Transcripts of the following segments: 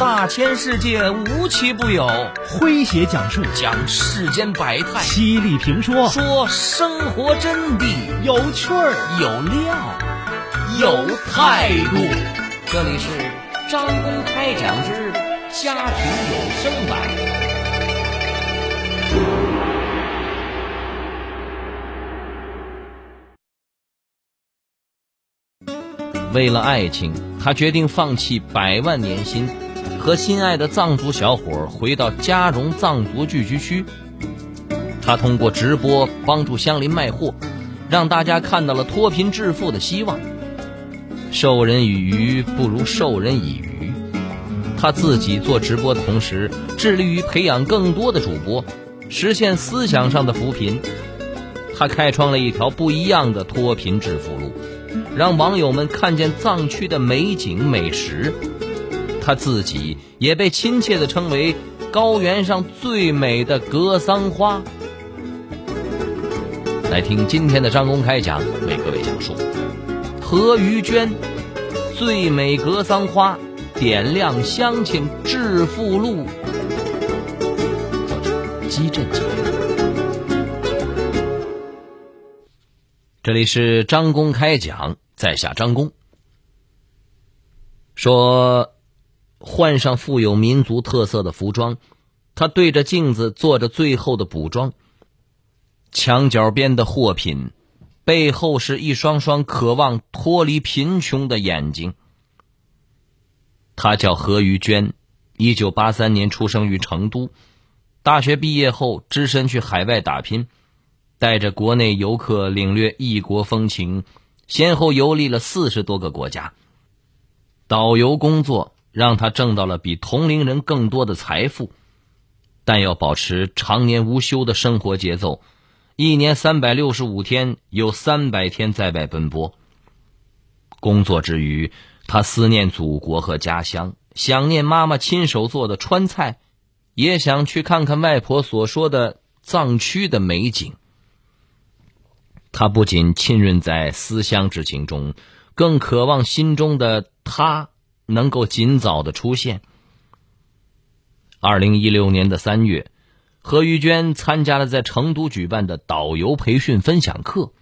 大千世界无奇不有，诙谐讲述。讲世间百态，犀利评说。说生活真谛，有趣儿。有料。有态度。这里是张公开讲之家庭有声版。为了爱情，他决定放弃百万年薪，和心爱的藏族小伙回到嘉荣藏族聚居区。他通过直播帮助乡邻卖货，让大家看到了脱贫致富的希望。授人以鱼不如授人以渔。他自己做直播的同时，致力于培养更多的主播，实现思想上的扶贫。他开创了一条不一样的脱贫致富路。让网友们看见藏区的美景美食，他自己也被亲切地称为高原上最美的格桑花。来听今天的张公开讲，为各位讲述何于娟最美格桑花，点亮乡亲致富路。作者：姬振杰。这里是张公开讲，在下张公。说，换上富有民族特色的服装，他对着镜子做着最后的补妆。墙角边的货品，背后是一双双渴望脱离贫穷的眼睛。他叫何于娟，一九八三年出生于成都，大学毕业后只身去海外打拼。带着国内游客领略异国风情，先后游历了四十多个国家。导游工作让他挣到了比同龄人更多的财富，但要保持常年无休的生活节奏，一年三百六十五天有三百天在外奔波。工作之余，他思念祖国和家乡，想念妈妈亲手做的川菜，也想去看看外婆所说的藏区的美景。他不仅浸润在思乡之情中，更渴望心中的他能够尽早的出现。二零一六年的三月，何玉娟参加了在成都举办的导游培训分享课，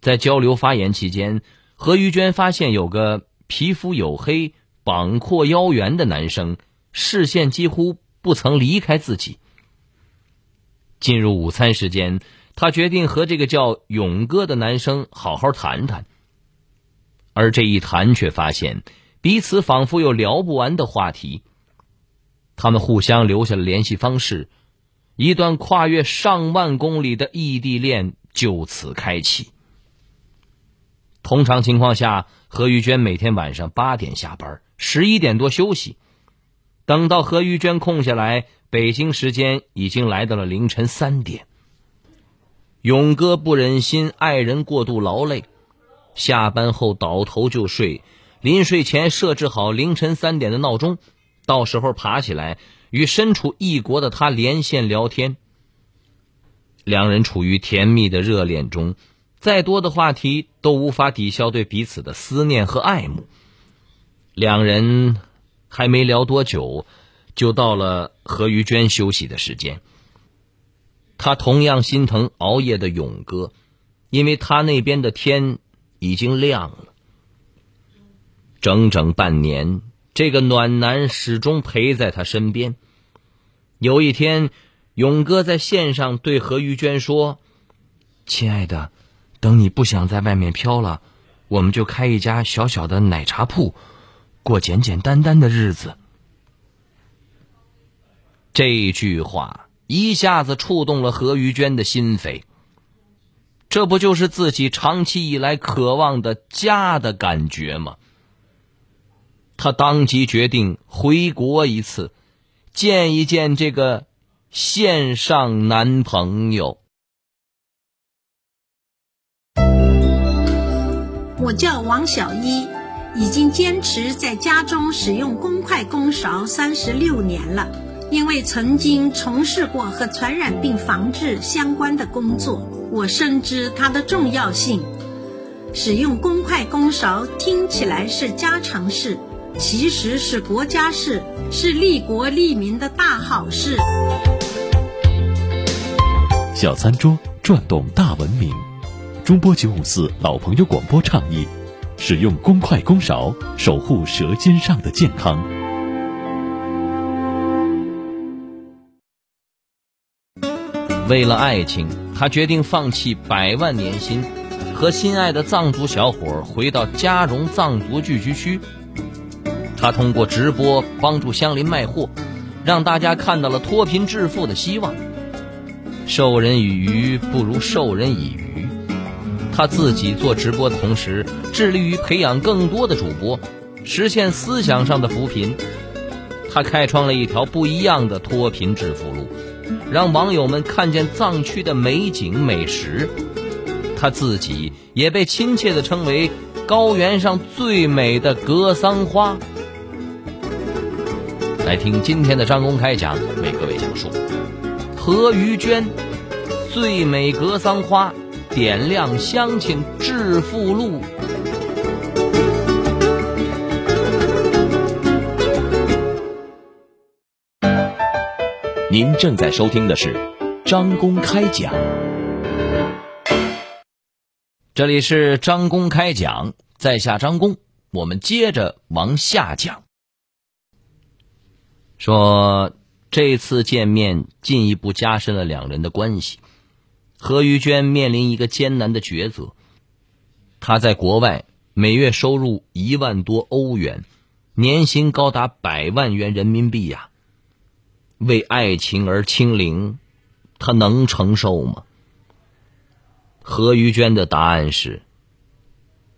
在交流发言期间，何玉娟发现有个皮肤黝黑、膀阔腰圆的男生，视线几乎不曾离开自己。进入午餐时间。他决定和这个叫勇哥的男生好好谈谈，而这一谈却发现彼此仿佛有聊不完的话题。他们互相留下了联系方式，一段跨越上万公里的异地恋就此开启。通常情况下，何玉娟每天晚上八点下班，十一点多休息。等到何玉娟空下来，北京时间已经来到了凌晨三点。勇哥不忍心爱人过度劳累，下班后倒头就睡。临睡前设置好凌晨三点的闹钟，到时候爬起来与身处异国的他连线聊天。两人处于甜蜜的热恋中，再多的话题都无法抵消对彼此的思念和爱慕。两人还没聊多久，就到了何玉娟休息的时间。他同样心疼熬夜的勇哥，因为他那边的天已经亮了。整整半年，这个暖男始终陪在他身边。有一天，勇哥在线上对何玉娟说：“亲爱的，等你不想在外面飘了，我们就开一家小小的奶茶铺，过简简单单的日子。”这句话。一下子触动了何玉娟的心扉。这不就是自己长期以来渴望的家的感觉吗？她当即决定回国一次，见一见这个线上男朋友。我叫王小一，已经坚持在家中使用公筷公勺三十六年了。因为曾经从事过和传染病防治相关的工作，我深知它的重要性。使用公筷公勺听起来是家常事，其实是国家事，是利国利民的大好事。小餐桌转动大文明，中波九五四老朋友广播倡议：使用公筷公勺，守护舌尖上的健康。为了爱情，他决定放弃百万年薪，和心爱的藏族小伙回到嘉荣藏族聚居区。他通过直播帮助乡邻卖货，让大家看到了脱贫致富的希望。授人以鱼不如授人以渔。他自己做直播的同时，致力于培养更多的主播，实现思想上的扶贫。他开创了一条不一样的脱贫致富路，让网友们看见藏区的美景美食。他自己也被亲切地称为高原上最美的格桑花。来听今天的张公开讲，为各位讲述何于娟最美格桑花，点亮乡亲致富路。您正在收听的是张公开讲，这里是张公开讲，在下张公，我们接着往下讲。说这次见面进一步加深了两人的关系。何玉娟面临一个艰难的抉择，她在国外每月收入一万多欧元，年薪高达百万元人民币呀。为爱情而清零，她能承受吗？何玉娟的答案是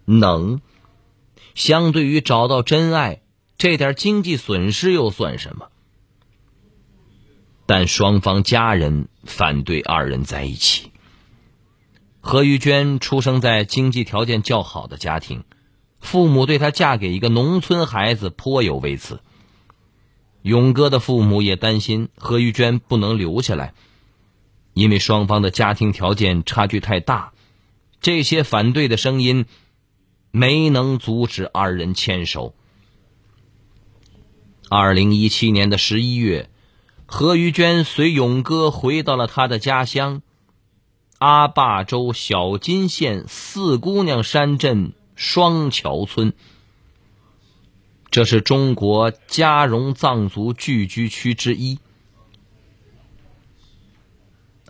能。相对于找到真爱，这点经济损失又算什么？但双方家人反对二人在一起。何玉娟出生在经济条件较好的家庭，父母对她嫁给一个农村孩子颇有微词。勇哥的父母也担心何玉娟不能留下来，因为双方的家庭条件差距太大。这些反对的声音没能阻止二人牵手。二零一七年的十一月。何玉娟随勇哥回到了他的家乡阿坝州小金县四姑娘山镇双桥村。这是中国嘉绒藏族聚居区之一。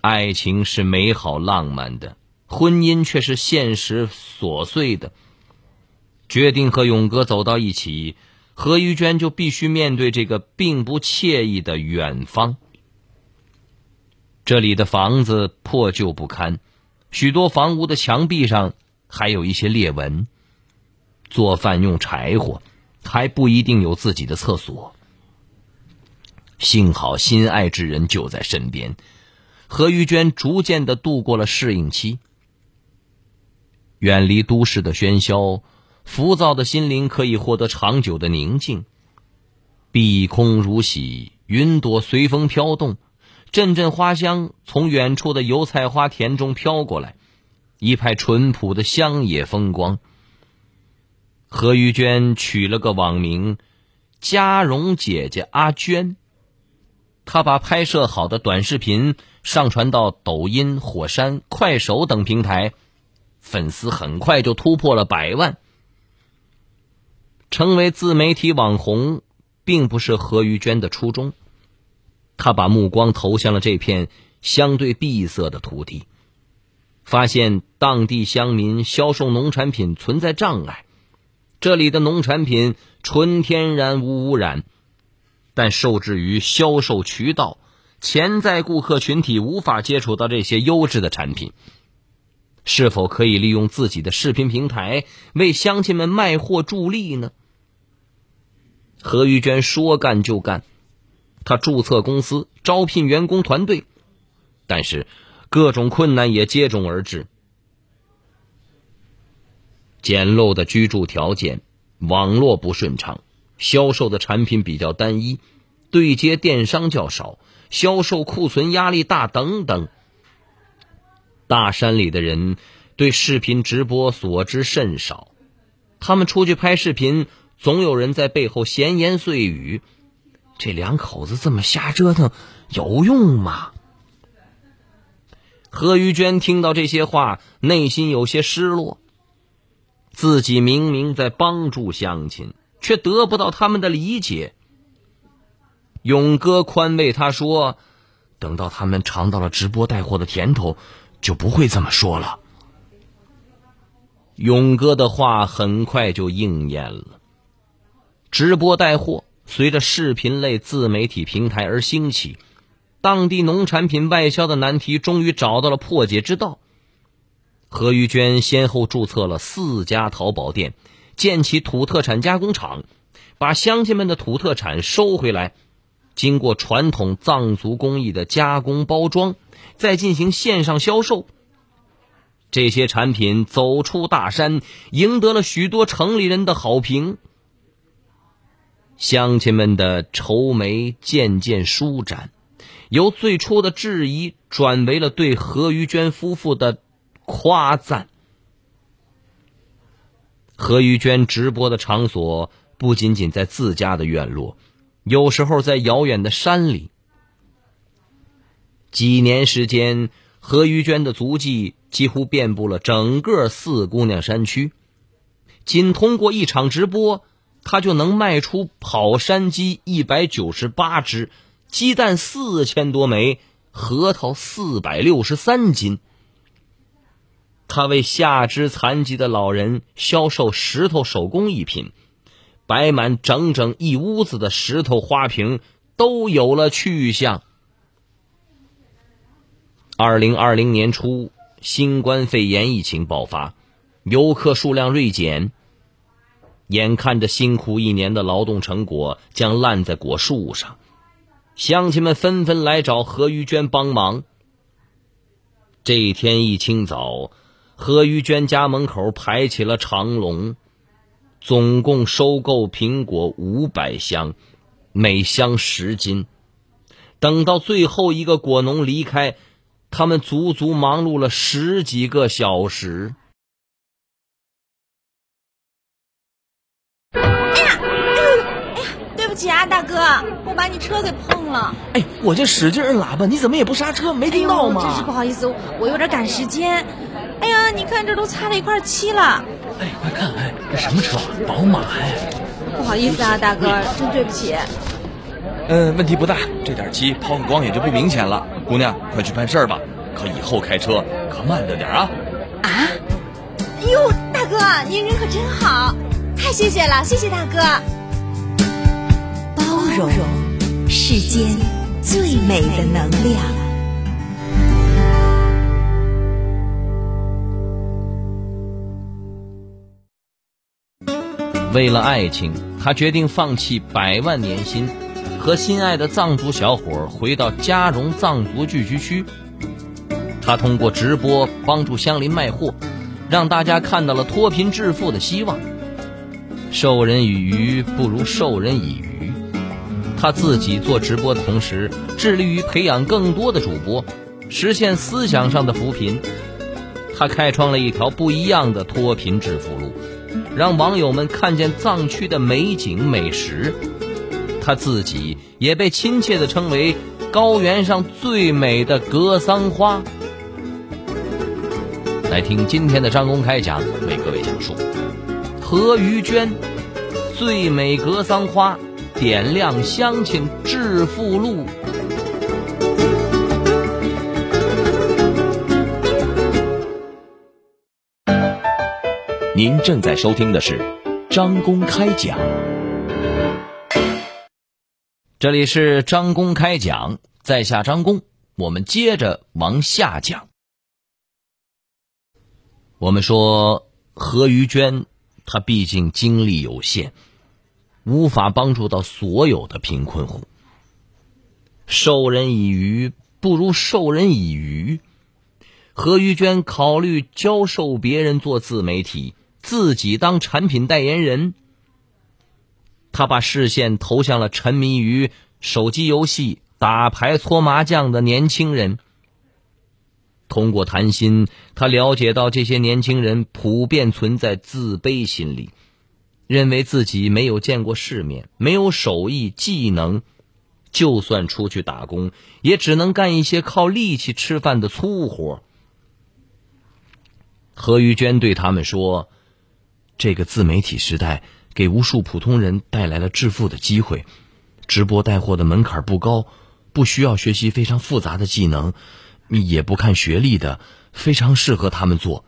爱情是美好浪漫的，婚姻却是现实琐碎的。决定和勇哥走到一起。何玉娟就必须面对这个并不惬意的远方。这里的房子破旧不堪，许多房屋的墙壁上还有一些裂纹。做饭用柴火，还不一定有自己的厕所。幸好心爱之人就在身边，何玉娟逐渐的度过了适应期，远离都市的喧嚣。浮躁的心灵可以获得长久的宁静，碧空如洗，云朵随风飘动，阵阵花香从远处的油菜花田中飘过来，一派淳朴的乡野风光。何玉娟取了个网名“嘉荣姐姐阿娟”，她把拍摄好的短视频上传到抖音、火山、快手等平台，粉丝很快就突破了百万。成为自媒体网红，并不是何玉娟的初衷。她把目光投向了这片相对闭塞的土地，发现当地乡民销售农产品存在障碍。这里的农产品纯天然无污染，但受制于销售渠道，潜在顾客群体无法接触到这些优质的产品。是否可以利用自己的视频平台为乡亲们卖货助力呢？何玉娟说干就干，她注册公司，招聘员工团队，但是各种困难也接踵而至：简陋的居住条件、网络不顺畅、销售的产品比较单一、对接电商较少、销售库存压力大等等。大山里的人对视频直播所知甚少，他们出去拍视频。总有人在背后闲言碎语。这两口子这么瞎折腾，有用吗？何玉娟听到这些话，内心有些失落。自己明明在帮助乡亲，却得不到他们的理解。勇哥宽慰他说：“等到他们尝到了直播带货的甜头，就不会这么说了。”勇哥的话很快就应验了。直播带货随着视频类自媒体平台而兴起，当地农产品外销的难题终于找到了破解之道。何玉娟先后注册了四家淘宝店，建起土特产加工厂，把乡亲们的土特产收回来，经过传统藏族工艺的加工包装，再进行线上销售。这些产品走出大山，赢得了许多城里人的好评。乡亲们的愁眉渐渐舒展，由最初的质疑转为了对何玉娟夫妇的。夸赞。何玉娟直播的场所不仅仅在自家的院落，有时候在遥远的山里。几年时间，何玉娟的足迹几乎遍布了整个四姑娘山区。仅通过一场直播，他就能卖出跑山鸡一百九十八只，鸡蛋四千多枚，核桃四百六十三斤。他为下肢残疾的老人销售石头手工艺品，摆满整整一屋子的石头花瓶都有了去向。二零二零年初，新冠肺炎疫情爆发，游客数量锐减，眼看着辛苦一年的劳动成果将烂在果树上，乡亲们纷纷来找何玉娟帮忙。这一天一清早。何玉娟家门口排起了长龙，总共收购苹果五百箱，每箱十斤。等到最后一个果农离开，他们足足忙碌了十几个小时。不起啊，大哥，我把你车给碰了。哎，我这使劲摁喇叭，你怎么也不刹车？没听到吗？真是不好意思，我有点赶时间。哎呀，你看这都擦了一块漆了。哎，快看，哎，这什么车？宝马哎。不好意思啊，大哥，真对不起。嗯，问题不大，这点漆抛个光也就不明显了。姑娘，快去办事吧，可以后开车可慢着点啊。啊？哟，大哥，您人可真好，太谢谢了，谢谢大哥。包容，世间最美的能量。为了爱情，他决定放弃百万年薪，和心爱的藏族小伙回到嘉荣藏族聚居区。他通过直播帮助乡邻卖货，让大家看到了脱贫致富的希望。授人以鱼不如授人以渔。他自己做直播的同时，致力于培养更多的主播，实现思想上的扶贫。他开创了一条不一样的脱贫致富路。让网友们看见藏区的美景美食，他自己也被亲切地称为高原上最美的格桑花。来听今天的张公开讲，为各位讲述何于娟最美格桑花，点亮乡亲致富路。您正在收听的是张公开讲，这里是张公开讲，在下张公，我们接着往下讲。我们说何于娟，她毕竟精力有限，无法帮助到所有的贫困户。授人以鱼不如授人以渔，何玉娟考虑教授别人做自媒体。自己当产品代言人，他把视线投向了沉迷于手机游戏、打牌、搓麻将的年轻人。通过谈心，他了解到这些年轻人普遍存在自卑心理，认为自己没有见过世面，没有手艺技能，就算出去打工，也只能干一些靠力气吃饭的粗活。何玉娟对他们说：“这个自媒体时代给无数普通人带来了致富的机会，直播带货的门槛不高，不需要学习非常复杂的技能，也不看学历的，非常适合他们做。”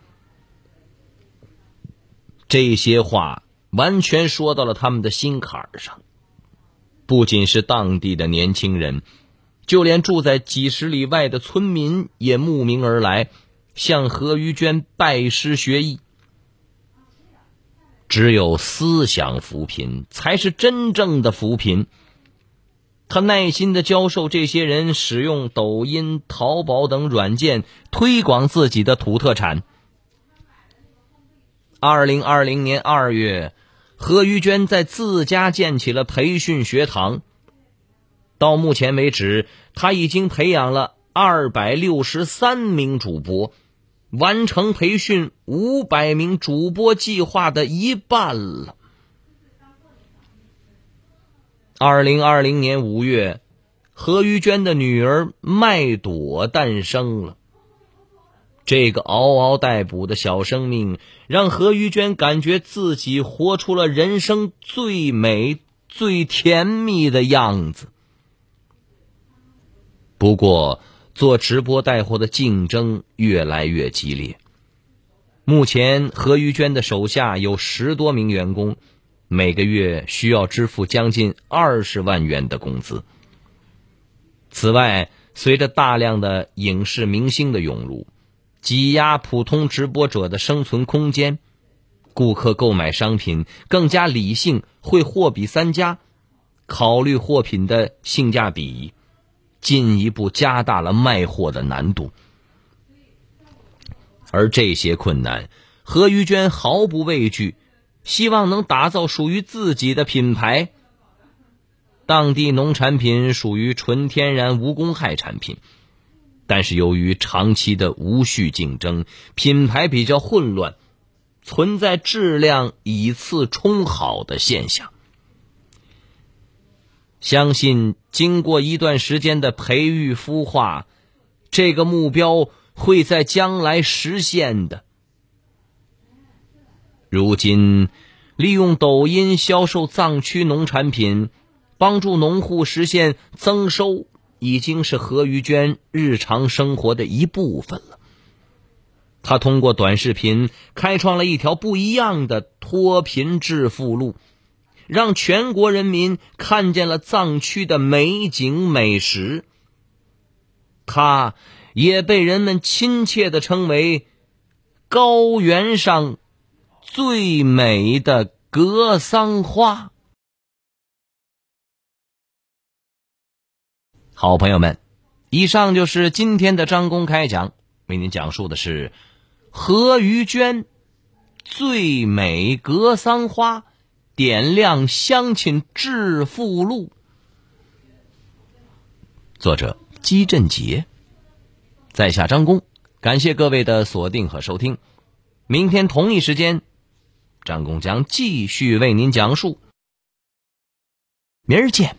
这些话完全说到了他们的心坎上。不仅是当地的年轻人，就连住在几十里外的村民也慕名而来。向何玉娟拜师学艺，只有思想扶贫才是真正的扶贫。他耐心的教授这些人使用抖音、淘宝等软件推广自己的土特产。二零二零年二月，何玉娟在自家建起了培训学堂。到目前为止，他已经培养了二百六十三名主播。完成培训五百名主播计划的一半了。二零二零年五月，何玉娟的女儿麦朵诞生了。这个嗷嗷待哺的小生命，让何玉娟感觉自己活出了人生最美、最甜蜜的样子。不过。做直播带货的竞争越来越激烈。目前，何玉娟的手下有十多名员工，每个月需要支付将近二十万元的工资。此外，随着大量的影视明星的涌入，挤压普通直播者的生存空间，顾客购买商品更加理性，会货比三家，考虑货品的性价比。进一步加大了卖货的难度，而这些困难，何玉娟毫不畏惧，希望能打造属于自己的品牌。当地农产品属于纯天然无公害产品，但是由于长期的无序竞争，品牌比较混乱，存在质量以次充好的现象。相信经过一段时间的培育孵化，这个目标会在将来实现的。如今，利用抖音销售藏区农产品，帮助农户实现增收，已经是何玉娟日常生活的一部分了。他通过短视频开创了一条不一样的脱贫致富路。让全国人民看见了藏区的美景美食，它也被人们亲切的称为“高原上最美的格桑花”。好朋友们，以上就是今天的张公开讲，为您讲述的是何于娟最美格桑花。点亮乡亲致富路。作者：姬振杰，在下张工，感谢各位的锁定和收听。明天同一时间，张工将继续为您讲述。明儿见。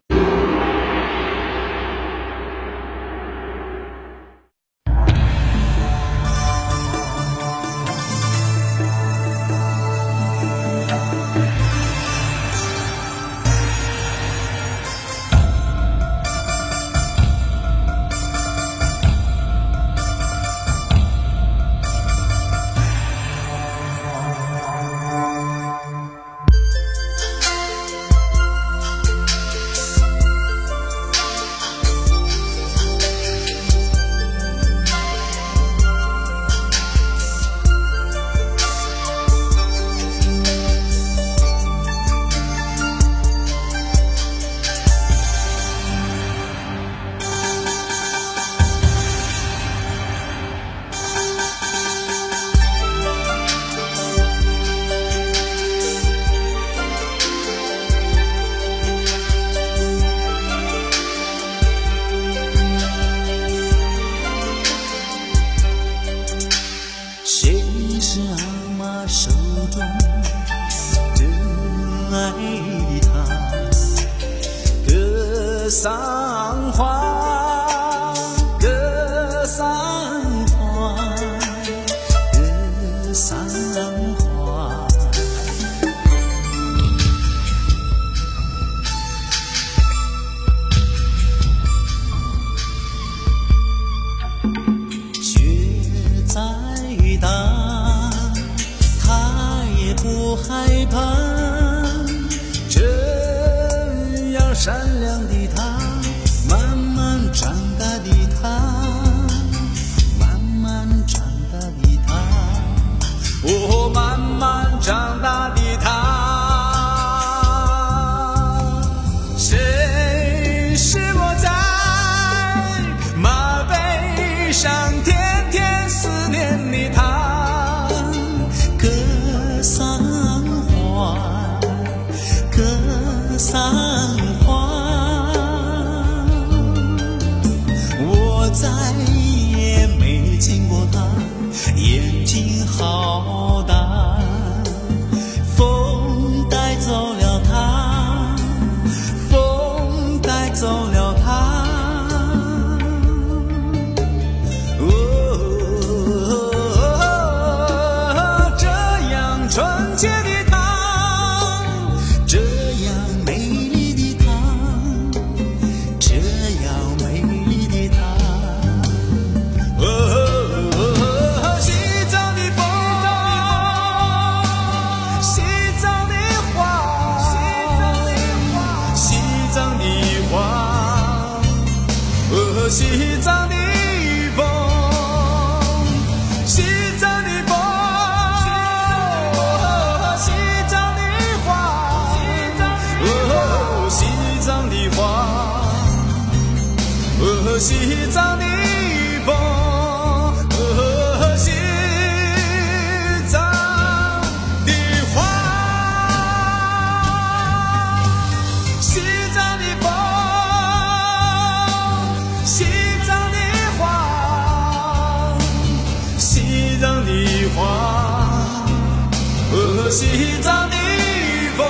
好。西藏的花，和，西藏的风，